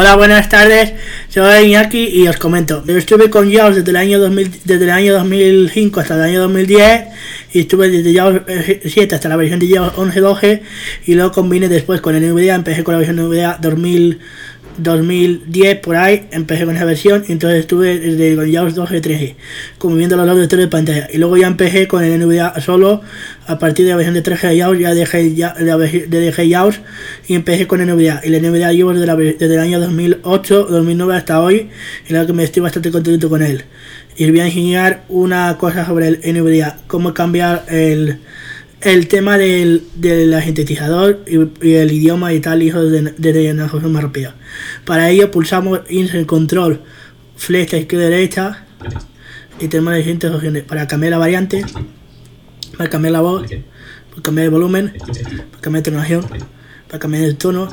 Hola, buenas tardes. Soy Iñaki y os comento. Yo estuve con JAWS desde el año 2000, desde el año 2005 hasta el año 2010 y estuve desde JAWS 7 hasta la versión de JAWS 11.12 y luego combiné después con el NVIDIA, empecé con la versión de NVIDIA 2000 2010 por ahí empecé con esa versión y entonces estuve desde con JAWS 12 13 como viendo los lados de pantalla. Y luego ya empecé con el NVIDIA solo a partir de la versión de 3G de JAWS ya dejé, ya, dejé JAWS y empecé con NVIDIA y el NVIDIA llevo desde, desde el año 2008 2009 hasta hoy y la que me estoy bastante contento con él. Y voy a enseñar una cosa sobre el NVIDIA cómo cambiar el el tema del, del sintetizador y, el idioma y tal, hijo de, de, una forma más rápida. Para ello pulsamos Insert Control, flecha izquierda derecha. Y tenemos las opciones. Para cambiar la variante, para cambiar la voz, para cambiar el volumen, para cambiar la tonación, para cambiar el tono,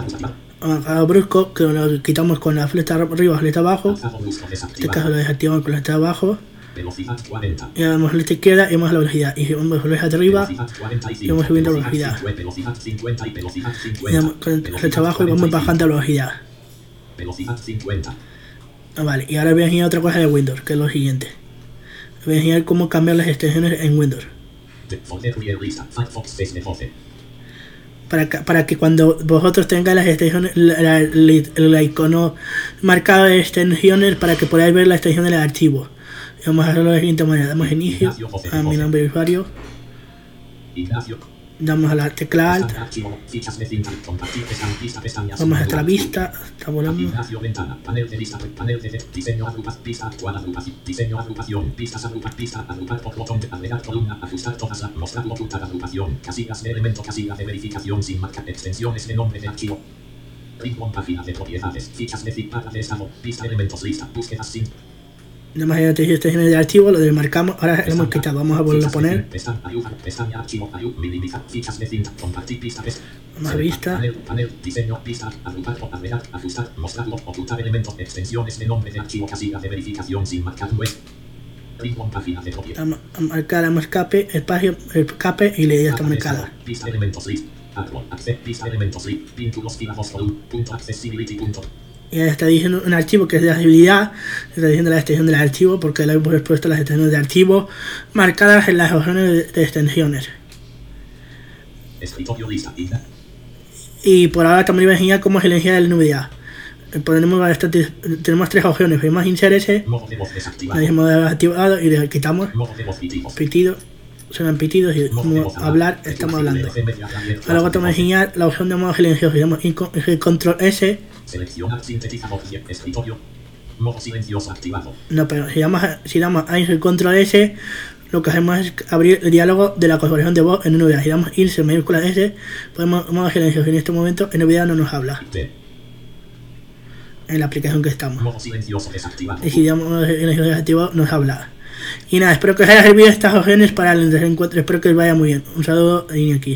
brusco que lo quitamos con la flecha arriba, flecha abajo, en este caso lo desactivamos con la flecha abajo Velocidad 40. Y vamos a la izquierda y vamos a la velocidad. Y vamos a la velocidad de arriba y vamos subiendo la velocidad. Velocidad 50 y velocidad 50. Y vamos el abajo y vamos bajando la velocidad. Velocidad 50. Ah, vale, y ahora voy a enseñar otra cosa de Windows, que es lo siguiente. Voy a enseñar cómo cambiar las extensiones en Windows. Para que, para que cuando vosotros tengáis las extensiones, el icono marcado de extensiones, para que podáis ver la extensión del archivo. Vamos a hacerlo de la siguiente manera. Damos inicio a mi nombre de usuario. Damos a la tecla Alt. Vamos a la vista. Archivo. Rincón página de propiedades. Fichas de zip de estado. Pista elementos lista. Búsquedas sin Nada más ya te este en el archivo, lo desmarcamos, ahora lo hemos quitado, vamos a volver a poner. Vamos a vista. Panel, diseño, pista, agrupar, agregar, ajustar, mostrarlo, ocultar elementos, extensiones de nombre de archivo, casilla de verificación sin marcar web. página de escape, espacio, escape y le ya está marcada. Pista elementos list. Árbol, accept, pista elementos list. Pinturos, punto, accessibility, punto y está diciendo un archivo que es de accesibilidad, está diciendo la extensión del archivo porque le hemos puesto las extensiones de archivo marcadas en las opciones de, extensiones. Y por ahora también voy a enseñar cómo es el NVDA. Ponemos, tenemos tres opciones, podemos insert ese, le decimos activado y le quitamos. Pitido, suenan pitidos y como hablar estamos hablando. Ahora vamos a enseñar la opción de modo silencioso, damos control S Selecciona sintetizador escritorio. Modo silencioso activado. No, pero si damos, si damos a el control S, lo que hacemos es abrir el diálogo de la configuración de voz en NVIDIA. Si damos irse mayúscula S, podemos modo silencioso. En este momento NVIDIA no nos habla. En la aplicación que estamos. Modo silencioso desactivado. Y si damos modo silencioso desactivado, nos habla. Y nada, espero que os haya servido estas opciones para el encuentro. Espero que os vaya muy bien. Un saludo de aquí.